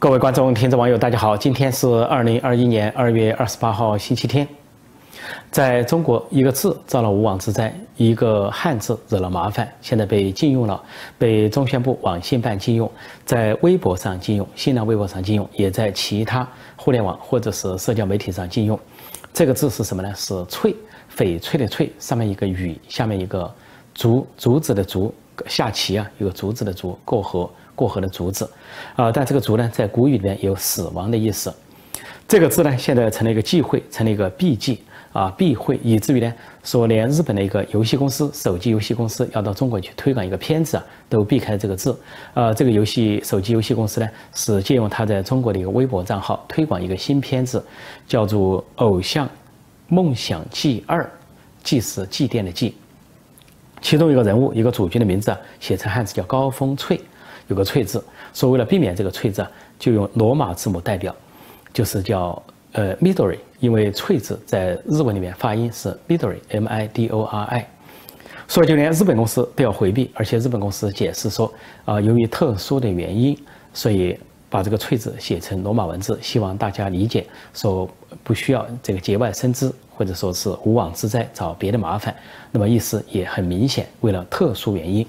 各位观众、听众、网友，大家好！今天是二零二一年二月二十八号，星期天。在中国，一个字造了无妄之灾，一个汉字惹了麻烦，现在被禁用了，被中宣部网信办禁用，在微博上禁用，新浪微博上禁用，也在其他互联网或者是社交媒体上禁用。这个字是什么呢？是“翠”，翡翠的“翠”，上面一个雨，下面一个竹，竹子的“竹”，下棋啊，有个竹子的“竹”，过河。过河的竹子，啊，但这个竹呢，在古语里面有死亡的意思。这个字呢，现在成了一个忌讳，成了一个避忌啊，避讳，以至于呢，说连日本的一个游戏公司，手机游戏公司要到中国去推广一个片子啊，都避开了这个字。呃，这个游戏手机游戏公司呢，是借用他在中国的一个微博账号推广一个新片子，叫做《偶像梦想祭二》，祭是祭奠的祭，其中一个人物，一个主角的名字啊，写成汉字叫高峰翠。有个“翠”字，说为了避免这个“翠”字，就用罗马字母代表，就是叫呃 Midori，因为“翠”字在日文里面发音是 Midori，M I D O R I，所以就连日本公司都要回避，而且日本公司解释说，啊，由于特殊的原因，所以把这个“翠”字写成罗马文字，希望大家理解，说不需要这个节外生枝，或者说是无妄之灾找别的麻烦，那么意思也很明显，为了特殊原因。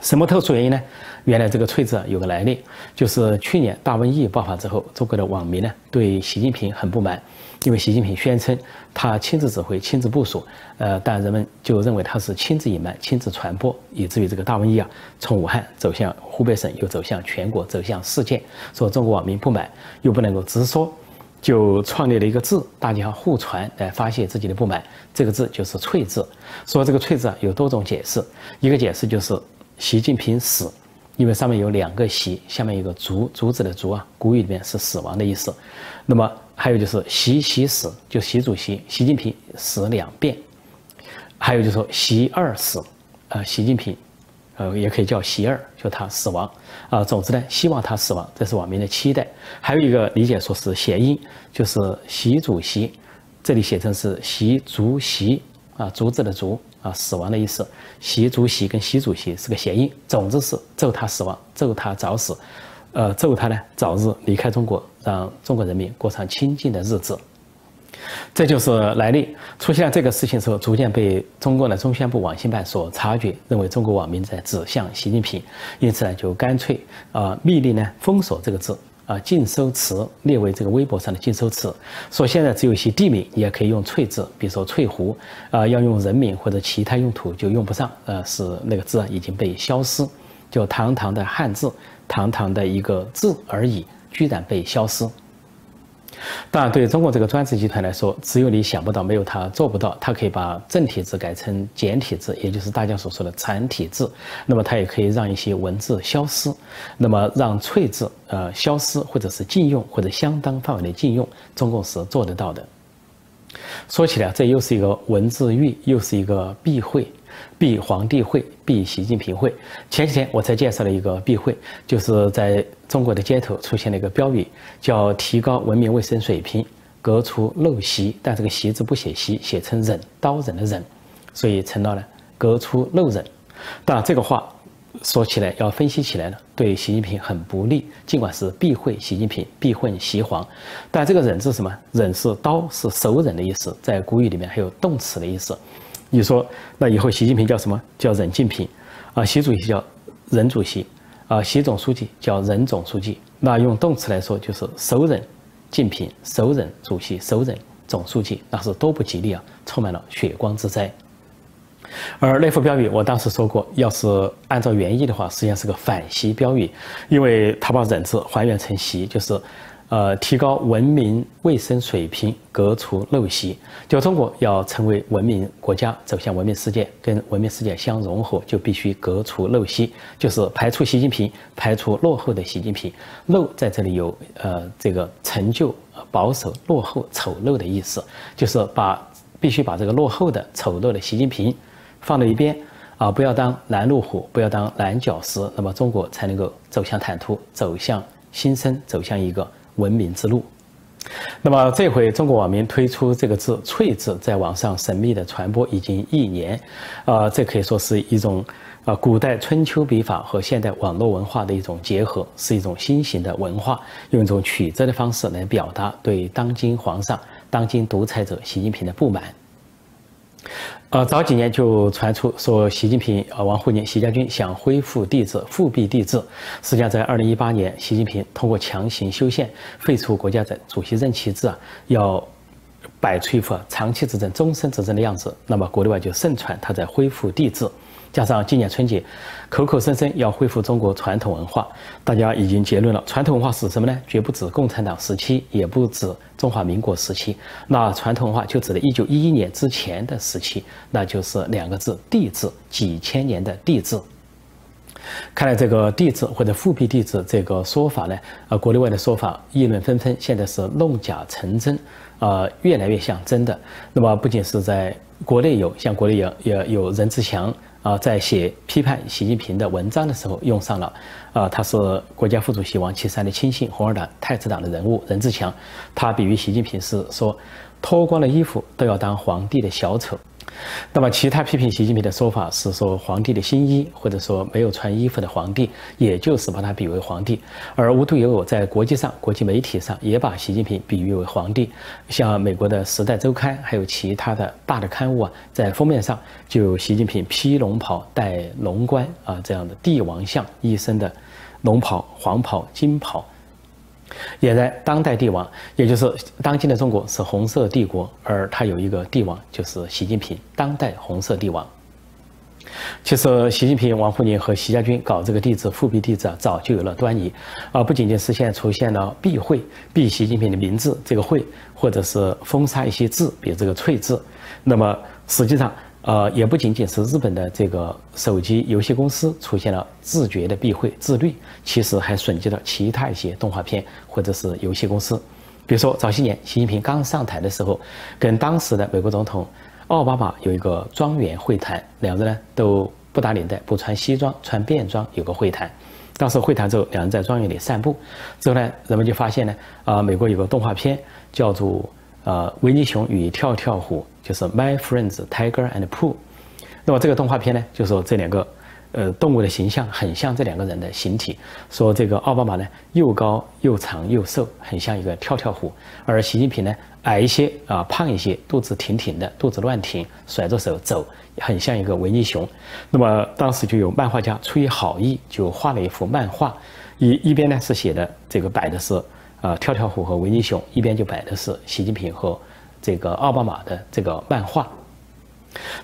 什么特殊原因呢？原来这个“翠”字啊有个来历，就是去年大瘟疫爆发之后，中国的网民呢对习近平很不满，因为习近平宣称他亲自指挥、亲自部署，呃，但人们就认为他是亲自隐瞒、亲自传播，以至于这个大瘟疫啊从武汉走向湖北省，又走向全国，走向世界。说中国网民不满，又不能够直说，就创立了一个字，大家互传来发泄自己的不满。这个字就是“翠”字。说这个“翠”字啊有多种解释，一个解释就是。习近平死，因为上面有两个习，下面有个竹，竹子的竹啊，古语里面是死亡的意思。那么还有就是习习死，就习主席，习近平死两遍。还有就是说习二死，呃，习近平，呃，也可以叫习二，就他死亡。啊，总之呢，希望他死亡，这是网民的期待。还有一个理解说是谐音，就是习主席，这里写成是习主席，啊，竹子的竹。啊，死亡的意思，习主席跟习主席是个谐音，总之是咒他死亡，咒他早死，呃，咒他呢早日离开中国，让中国人民过上清静的日子。这就是来历。出现了这个事情之后，逐渐被中国的中宣部网信办所察觉，认为中国网民在指向习近平，因此呢，就干脆啊，密令呢封锁这个字。啊，禁收词列为这个微博上的禁收词，说现在只有一些地名也可以用“翠”字，比如说翠湖，啊，要用人名或者其他用途就用不上，呃，是那个字啊已经被消失，就堂堂的汉字，堂堂的一个字而已，居然被消失。当然，对中国这个专制集团来说，只有你想不到，没有他做不到。他可以把正体字改成简体字，也就是大家所说的繁体字。那么，他也可以让一些文字消失，那么让“翠”字呃消失，或者是禁用，或者相当范围内禁用，中共是做得到的。说起来，这又是一个文字狱，又是一个避讳。避皇帝会，避习近平会。前几天我才介绍了一个避讳，就是在中国的街头出现了一个标语，叫“提高文明卫生水平，革除陋习”，但这个“习”字不写“习”，写成“忍”，刀忍的“忍”，所以成了呢“革除陋忍”。当然，这个话说起来要分析起来呢，对习近平很不利。尽管是避讳习近平，避讳习皇，但这个“忍”字什么？“忍”是刀，是手忍的意思，在古语里面还有动词的意思。你说，那以后习近平叫什么？叫任近平，啊，习主席叫任主席，啊，习总书记叫任总书记。那用动词来说，就是首任近平，首任主席，首任总书记，那是多不吉利啊，充满了血光之灾。而那副标语，我当时说过，要是按照原意的话，实际上是个反习标语，因为他把忍字还原成习，就是。呃，提高文明卫生水平，革除陋习。就中国要成为文明国家，走向文明世界，跟文明世界相融合，就必须革除陋习，就是排除习近平，排除落后的习近平。陋在这里有呃这个陈旧、保守、落后、丑陋的意思，就是把必须把这个落后的、丑陋的习近平放到一边啊，不要当拦路虎，不要当拦脚石，那么中国才能够走向坦途，走向新生，走向一个。文明之路。那么这回中国网民推出这个字“翠”字，在网上神秘的传播已经一年，啊，这可以说是一种啊古代春秋笔法和现代网络文化的一种结合，是一种新型的文化，用一种曲折的方式来表达对当今皇上、当今独裁者习近平的不满。呃，早几年就传出说，习近平、呃，王沪宁、习家军想恢复帝制、复辟帝制。实际上，在二零一八年，习近平通过强行修宪废除国家的主席任期制啊，要摆出一副长期执政、终身执政的样子。那么，国内外就盛传他在恢复帝制。加上今年春节，口口声声要恢复中国传统文化，大家已经结论了：传统文化是什么呢？绝不止共产党时期，也不止中华民国时期。那传统文化就指的1911年之前的时期，那就是两个字“帝制”，几千年的帝制。看来这个帝制或者复辟帝制这个说法呢，呃，国内外的说法议论纷纷，现在是弄假成真，呃，越来越像真的。那么不仅是在国内有，像国内有也有任志强。啊，在写批判习近平的文章的时候，用上了，啊，他是国家副主席王岐山的亲信，红二党、太子党的人物任志强，他比喻习近平是说，脱光了衣服都要当皇帝的小丑。那么，其他批评习近平的说法是说皇帝的新衣，或者说没有穿衣服的皇帝，也就是把他比为皇帝。而无独有偶，在国际上、国际媒体上也把习近平比喻为皇帝。像美国的《时代周刊》还有其他的大的刊物啊，在封面上就有习近平披龙袍、戴龙冠啊这样的帝王像，一身的龙袍、黄袍、金袍。俨然，当代帝王，也就是当今的中国是红色帝国，而他有一个帝王，就是习近平，当代红色帝王。其实，习近平、王沪宁和习家军搞这个帝制、复辟帝制啊，早就有了端倪，而不仅仅是现出现了避讳、避习近平的名字这个讳，或者是封杀一些字，比如这个“翠”字，那么实际上。呃，也不仅仅是日本的这个手机游戏公司出现了自觉的避讳自律，其实还损及了其他一些动画片或者是游戏公司。比如说，早些年习近平刚上台的时候，跟当时的美国总统奥巴马有一个庄园会谈，两人呢都不打领带，不穿西装，穿便装，有个会谈。当时会谈之后，两人在庄园里散步，之后呢，人们就发现呢，啊，美国有个动画片叫做。呃，维尼熊与跳跳虎就是 My Friends Tiger and Pooh。那么这个动画片呢，就说这两个呃动物的形象很像这两个人的形体。说这个奥巴马呢又高又长又瘦，很像一个跳跳虎；而习近平呢矮一些啊，胖一些，肚子挺挺的，肚子乱挺，甩着手走，很像一个维尼熊。那么当时就有漫画家出于好意，就画了一幅漫画，一一边呢是写的这个摆的是。啊，跳跳虎和维尼熊一边就摆的是习近平和这个奥巴马的这个漫画。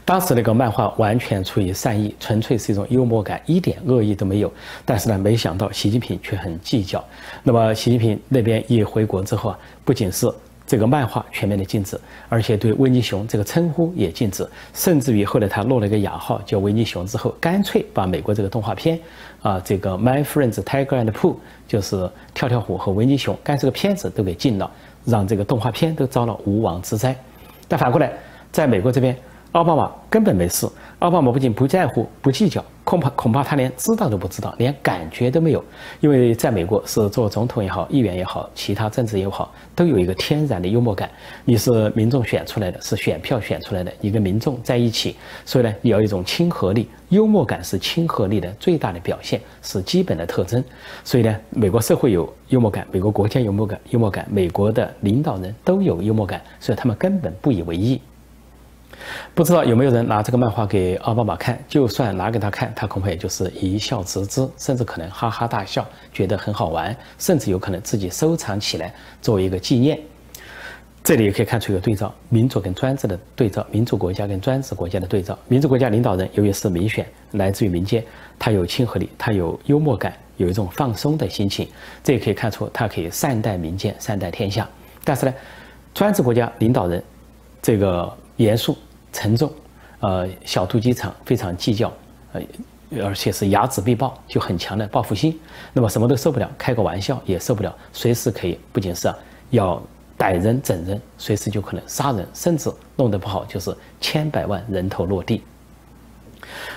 当时那个漫画完全出于善意，纯粹是一种幽默感，一点恶意都没有。但是呢，没想到习近平却很计较。那么习近平那边一回国之后啊，不仅是。这个漫画全面的禁止，而且对维尼熊这个称呼也禁止，甚至于后来他落了一个雅号叫维尼熊之后，干脆把美国这个动画片，啊，这个 My Friends Tiger and Pooh，就是跳跳虎和维尼熊，干这个片子都给禁了，让这个动画片都遭了无妄之灾。但反过来，在美国这边，奥巴马根本没事。奥巴马不仅不在乎、不计较，恐怕恐怕他连知道都不知道，连感觉都没有。因为在美国是做总统也好，议员也好，其他政治也好，都有一个天然的幽默感。你是民众选出来的，是选票选出来的，你跟民众在一起，所以呢，你要一种亲和力。幽默感是亲和力的最大的表现，是基本的特征。所以呢，美国社会有幽默感，美国国家幽默感，幽默感，美国的领导人都有幽默感，所以他们根本不以为意。不知道有没有人拿这个漫画给奥巴马看？就算拿给他看，他恐怕也就是一笑置之，甚至可能哈哈大笑，觉得很好玩，甚至有可能自己收藏起来作为一个纪念。这里也可以看出一个对照：民主跟专制的对照，民主国家跟专制国家的对照。民主国家领导人由于是民选，来自于民间，他有亲和力，他有幽默感，有一种放松的心情。这也可以看出他可以善待民间，善待天下。但是呢，专制国家领导人这个严肃。沉重，呃，小肚鸡肠，非常计较，呃，而且是睚眦必报，就很强的报复心。那么什么都受不了，开个玩笑也受不了，随时可以，不仅是要逮人整人，随时就可能杀人，甚至弄得不好就是千百万人头落地。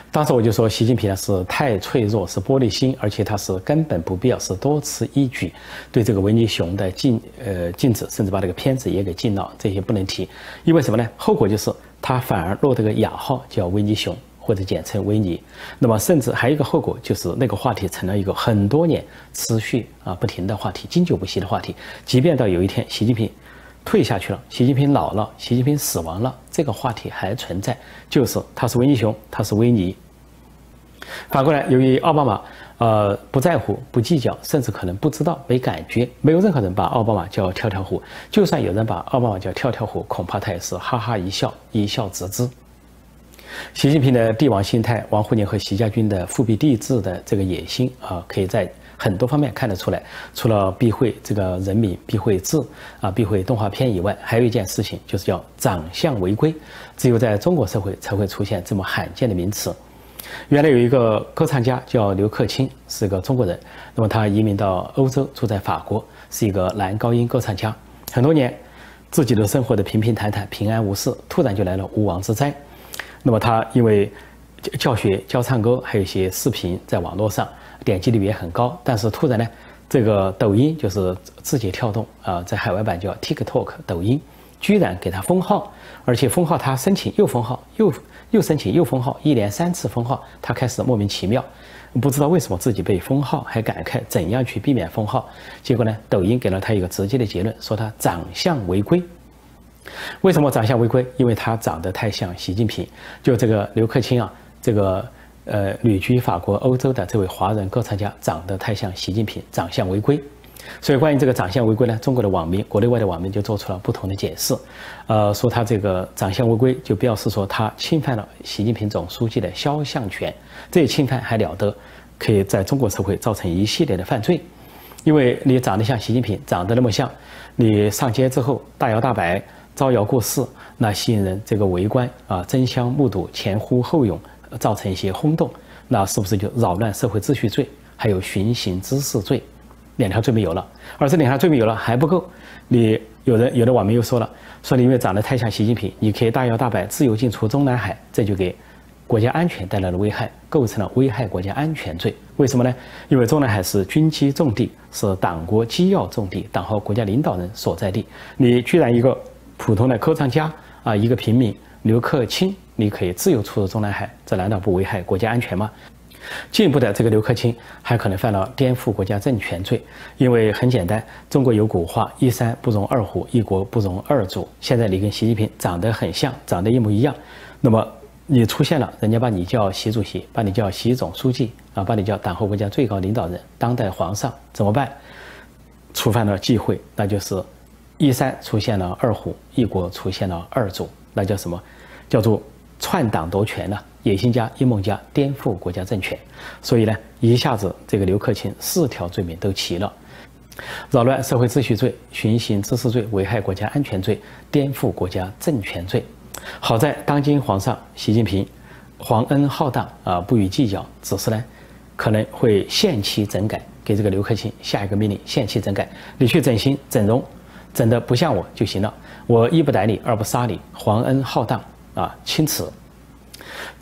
当时我就说，习近平呢是太脆弱，是玻璃心，而且他是根本不必要，是多此一举，对这个维尼熊的禁呃禁止，甚至把这个片子也给禁了，这些不能提，因为什么呢？后果就是他反而落得个雅号叫维尼熊，或者简称维尼。那么甚至还有一个后果就是那个话题成了一个很多年持续啊不停的话题，经久不息的话题，即便到有一天习近平。退下去了，习近平老了，习近平死亡了，这个话题还存在，就是他是维尼熊，他是维尼。反过来，由于奥巴马呃不在乎、不计较，甚至可能不知道、没感觉，没有任何人把奥巴马叫跳跳虎，就算有人把奥巴马叫跳跳虎，恐怕他也是哈哈一笑，一笑置之。习近平的帝王心态，王沪宁和习家军的复辟帝制的这个野心啊，可以在。很多方面看得出来，除了避讳这个人民、避讳字啊、避讳动画片以外，还有一件事情就是叫长相违规。只有在中国社会才会出现这么罕见的名词。原来有一个歌唱家叫刘克清，是个中国人。那么他移民到欧洲，住在法国，是一个男高音歌唱家。很多年，自己的生活的平平坦坦、平安无事，突然就来了无妄之灾。那么他因为教学、教唱歌，还有一些视频在网络上。点击率也很高，但是突然呢，这个抖音就是字节跳动啊，在海外版叫 TikTok，抖音居然给他封号，而且封号他申请又封号，又又申请又封号，一连三次封号，他开始莫名其妙，不知道为什么自己被封号，还感慨怎样去避免封号。结果呢，抖音给了他一个直接的结论，说他长相违规。为什么长相违规？因为他长得太像习近平。就这个刘克钦啊，这个。呃，旅居法国、欧洲的这位华人歌唱家长得太像习近平，长相违规。所以关于这个长相违规呢，中国的网民、国内外的网民就做出了不同的解释。呃，说他这个长相违规，就表示说他侵犯了习近平总书记的肖像权。这一侵犯还了得，可以在中国社会造成一系列的犯罪。因为你长得像习近平，长得那么像，你上街之后大摇大摆、招摇过市，那吸引人这个围观啊，争相目睹、前呼后拥。造成一些轰动，那是不是就扰乱社会秩序罪？还有寻衅滋事罪，两条罪没有了。而这两条罪没有了还不够，你有人有的网民又说了，说你因为长得太像习近平，你可以大摇大摆自由进出中南海，这就给国家安全带来了危害，构成了危害国家安全罪。为什么呢？因为中南海是军机重地，是党国机要重地，党和国家领导人所在地。你居然一个普通的歌唱家啊，一个平民刘克钦。你可以自由出入中南海，这难道不危害国家安全吗？进一步的，这个刘克钦还可能犯了颠覆国家政权罪，因为很简单，中国有古话“一山不容二虎，一国不容二主”。现在你跟习近平长得很像，长得一模一样，那么你出现了，人家把你叫习主席，把你叫习总书记啊，把你叫党和国家最高领导人、当代皇上，怎么办？触犯了忌讳，那就是一山出现了二虎，一国出现了二主，那叫什么？叫做。篡党夺权了，野心家、阴谋家颠覆国家政权，所以呢，一下子这个刘克钦四条罪名都齐了：扰乱社会秩序罪、寻衅滋事罪、危害国家安全罪、颠覆国家政权罪。好在当今皇上习近平皇恩浩荡啊，不予计较，只是呢，可能会限期整改，给这个刘克钦下一个命令：限期整改，你去整形整容，整得不像我就行了。我一不逮你，二不杀你，皇恩浩荡。啊，钦此，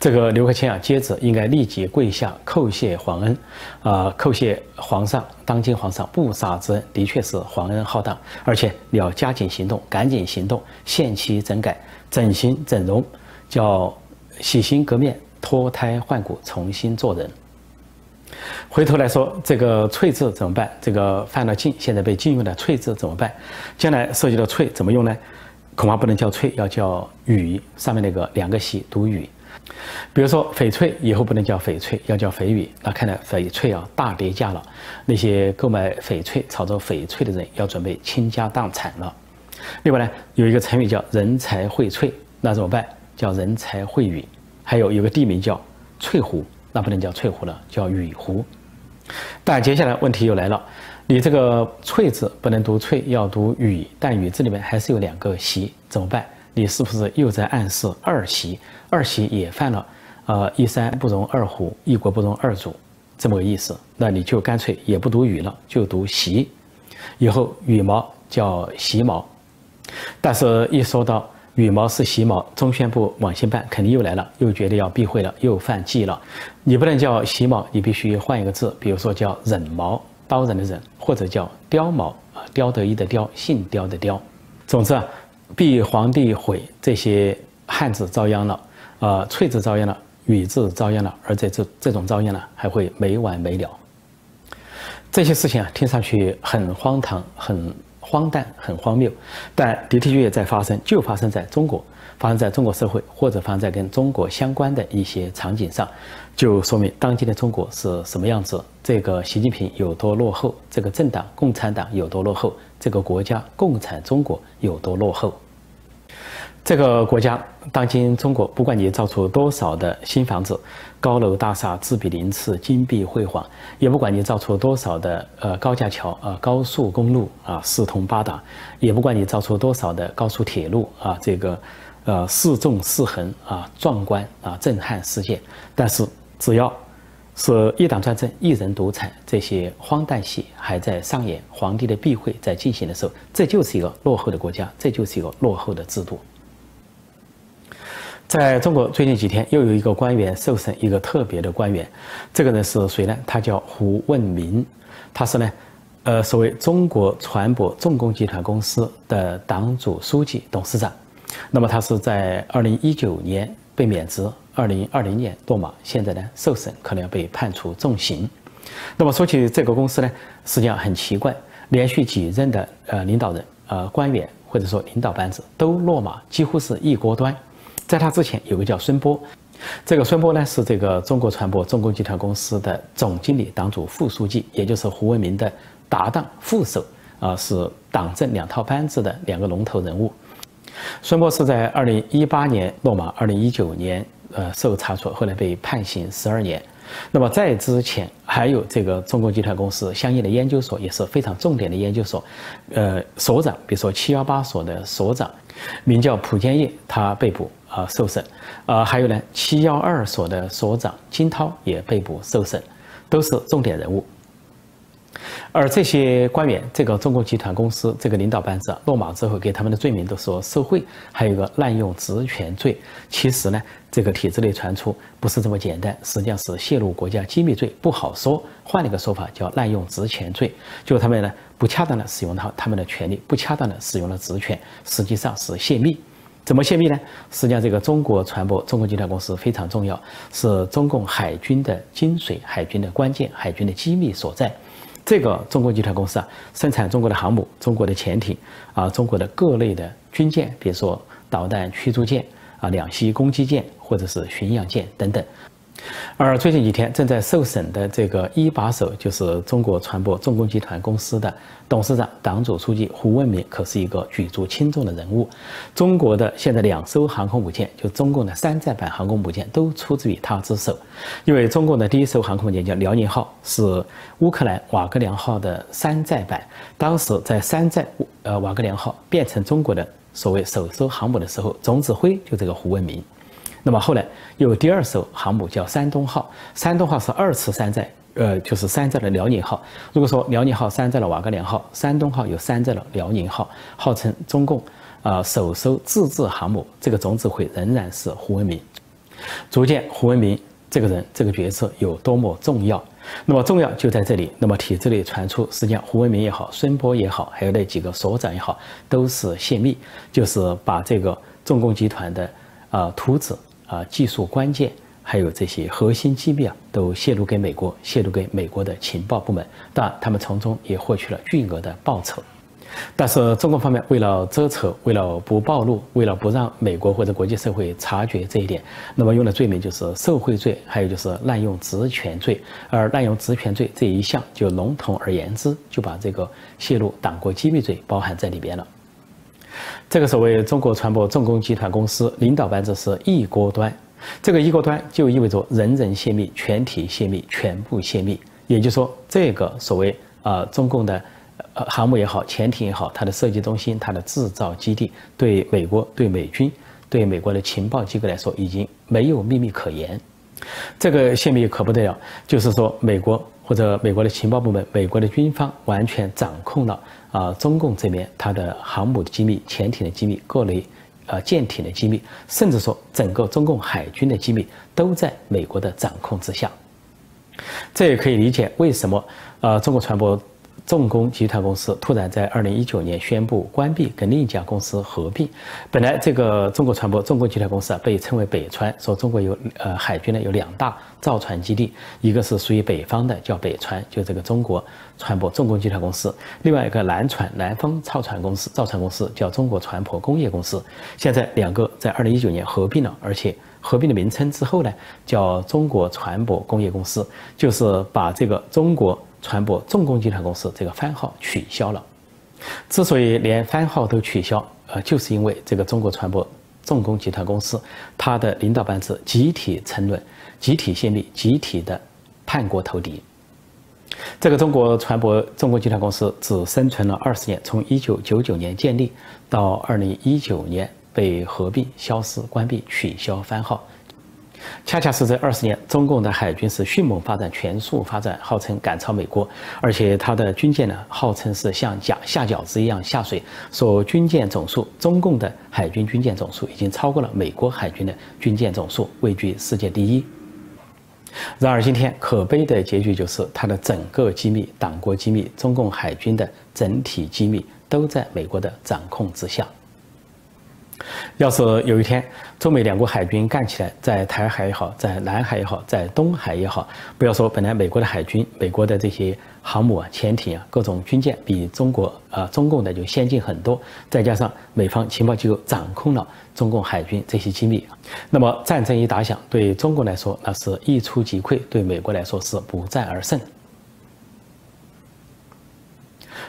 这个刘克钦啊，接着应该立即跪下叩谢皇恩，啊，叩谢皇上，当今皇上不杀之恩，的确是皇恩浩荡，而且你要加紧行动，赶紧行动，限期整改、整形、整容，叫洗心革面、脱胎换骨，重新做人。回头来说，这个“翠”字怎么办？这个犯了禁，现在被禁用的“翠”字怎么办？将来涉及到“翠”怎么用呢？恐怕不能叫翠，要叫雨。上面那个两个喜读雨。比如说翡翠以后不能叫翡翠，要叫翡雨。那看来翡翠啊大跌价了，那些购买翡翠、炒作翡翠的人要准备倾家荡产了。另外呢，有一个成语叫人才荟萃，那怎么办？叫人才荟雨。还有有个地名叫翠湖，那不能叫翠湖了，叫雨湖。但接下来问题又来了。你这个“翠”字不能读“翠”，要读“雨”，但“雨”字里面还是有两个“习”，怎么办？你是不是又在暗示二习？二习也犯了，呃，一山不容二虎，一国不容二主，这么个意思？那你就干脆也不读“雨”了，就读“习”，以后羽毛叫“习毛”。但是，一说到羽毛是习毛，中宣部网信办肯定又来了，又觉得要避讳了，又犯忌了。你不能叫习毛，你必须换一个字，比如说叫忍毛，刀人的人，或者叫刁毛啊，刁得一的刁，姓刁的刁。总之啊，避皇帝毁这些汉字遭殃了，呃，翠字遭殃了，羽字遭殃了，而且这这种遭殃呢，还会没完没了。这些事情啊，听上去很荒唐，很。荒诞，很荒谬，但的的确确在发生，就发生在中国，发生在中国社会，或者发生在跟中国相关的一些场景上，就说明当今的中国是什么样子，这个习近平有多落后，这个政党共产党有多落后，这个国家共产中国有多落后。这个国家，当今中国，不管你造出多少的新房子、高楼大厦、自比鳞次、金碧辉煌，也不管你造出多少的呃高架桥啊、高速公路啊四通八达，也不管你造出多少的高速铁路啊，这个呃四纵四横啊壮观啊震撼世界，但是只要是一党专政、一人独裁，这些荒诞戏还在上演，皇帝的避讳在进行的时候，这就是一个落后的国家，这就是一个落后的制度。在中国最近几天，又有一个官员受审，一个特别的官员，这个人是谁呢？他叫胡问明，他是呢，呃，所谓中国船舶重工集团公司的党组书记、董事长。那么他是在二零一九年被免职，二零二零年落马，现在呢受审，可能要被判处重刑。那么说起这个公司呢，实际上很奇怪，连续几任的呃领导人、呃官员或者说领导班子都落马，几乎是一锅端。在他之前有个叫孙波，这个孙波呢是这个中国船舶重工集团公司的总经理、党组副书记，也就是胡文明的搭档副手啊，是党政两套班子的两个龙头人物。孙波是在二零一八年落马，二零一九年呃受查处，后来被判刑十二年。那么在之前还有这个中国集团公司相应的研究所，也是非常重点的研究所，呃，所长，比如说七幺八所的所长，名叫蒲建业，他被捕。啊，受审，啊，还有呢，七幺二所的所长金涛也被捕受审，都是重点人物。而这些官员，这个中国集团公司这个领导班子落马之后，给他们的罪名都说受贿，还有一个滥用职权罪。其实呢，这个体制内传出不是这么简单，实际上是泄露国家机密罪，不好说。换了一个说法叫滥用职权罪，就他们呢不恰当的使用他他们的权利，不恰当的使用了职权，实际上是泄密。怎么泄密呢？实际上，这个中国船舶中国集团公司非常重要，是中共海军的精髓、海军的关键、海军的机密所在。这个中国集团公司啊，生产中国的航母、中国的潜艇啊、中国的各类的军舰，比如说导弹驱逐舰啊、两栖攻击舰或者是巡洋舰等等。而最近几天正在受审的这个一把手，就是中国船舶重工集团公司的董事长、党组书记胡文明，可是一个举足轻重的人物。中国的现在两艘航空母舰，就中共的山寨版航空母舰，都出自于他之手。因为中共的第一艘航空母舰叫辽宁号，是乌克兰瓦格良号的山寨版。当时在山寨呃瓦格良号变成中国的所谓首艘航母的时候，总指挥就这个胡文明。那么后来有第二艘航母叫山东号，山东号是二次山寨，呃，就是山寨了辽宁号。如果说辽宁号山寨了瓦格良号，山东号又山寨了辽宁号，号称中共啊首艘自制航母，这个总指挥仍然是胡文明。足见胡文明这个人这个角色有多么重要。那么重要就在这里。那么体制内传出，实际上胡文明也好，孙波也好，还有那几个所长也好，都是泄密，就是把这个重工集团的啊图纸。啊，技术关键还有这些核心机密啊，都泄露给美国，泄露给美国的情报部门。当然，他们从中也获取了巨额的报酬。但是，中国方面为了遮丑，为了不暴露，为了不让美国或者国际社会察觉这一点，那么用的罪名就是受贿罪，还有就是滥用职权罪。而滥用职权罪这一项，就笼统而言之，就把这个泄露党国机密罪包含在里边了。这个所谓中国船舶重工集团公司领导班子是一锅端，这个一锅端就意味着人人泄密、全体泄密、全部泄密。也就是说，这个所谓啊中共的呃航母也好、潜艇也好，它的设计中心、它的制造基地，对美国、对美军、对美国的情报机构来说，已经没有秘密可言。这个泄密可不得了，就是说美国或者美国的情报部门、美国的军方完全掌控了。啊，中共这边它的航母的机密、潜艇的机密、各类呃舰艇的机密，甚至说整个中共海军的机密都在美国的掌控之下。这也可以理解为什么呃中国船舶。重工集团公司突然在二零一九年宣布关闭，跟另一家公司合并。本来这个中国船舶重工集团公司啊，被称为北船，说中国有呃海军呢有两大造船基地，一个是属于北方的叫北船，就这个中国船舶重工集团公司；另外一个南船南方造船公司造船公司叫中国船舶工业公司。现在两个在二零一九年合并了，而且合并的名称之后呢，叫中国船舶工业公司，就是把这个中国。船舶重工集团公司这个番号取消了。之所以连番号都取消，呃，就是因为这个中国船舶重工集团公司，它的领导班子集体沉沦、集体泄密、集体的叛国投敌。这个中国船舶重工集团公司只生存了二十年，从一九九九年建立到二零一九年被合并、消失、关闭、取消番号。恰恰是这二十年，中共的海军是迅猛发展、全速发展，号称赶超美国，而且它的军舰呢，号称是像脚下饺子一样下水，说军舰总数，中共的海军军舰总数已经超过了美国海军的军舰总数，位居世界第一。然而，今天可悲的结局就是，它的整个机密、党国机密、中共海军的整体机密都在美国的掌控之下。要是有一天中美两国海军干起来，在台海也好，在南海也好，在东海也好，不要说本来美国的海军、美国的这些航母啊、潜艇啊、各种军舰比中国啊中共的就先进很多，再加上美方情报机构掌控了中共海军这些机密，那么战争一打响，对中国来说那是一触即溃，对美国来说是不战而胜。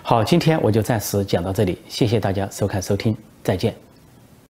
好，今天我就暂时讲到这里，谢谢大家收看收听，再见。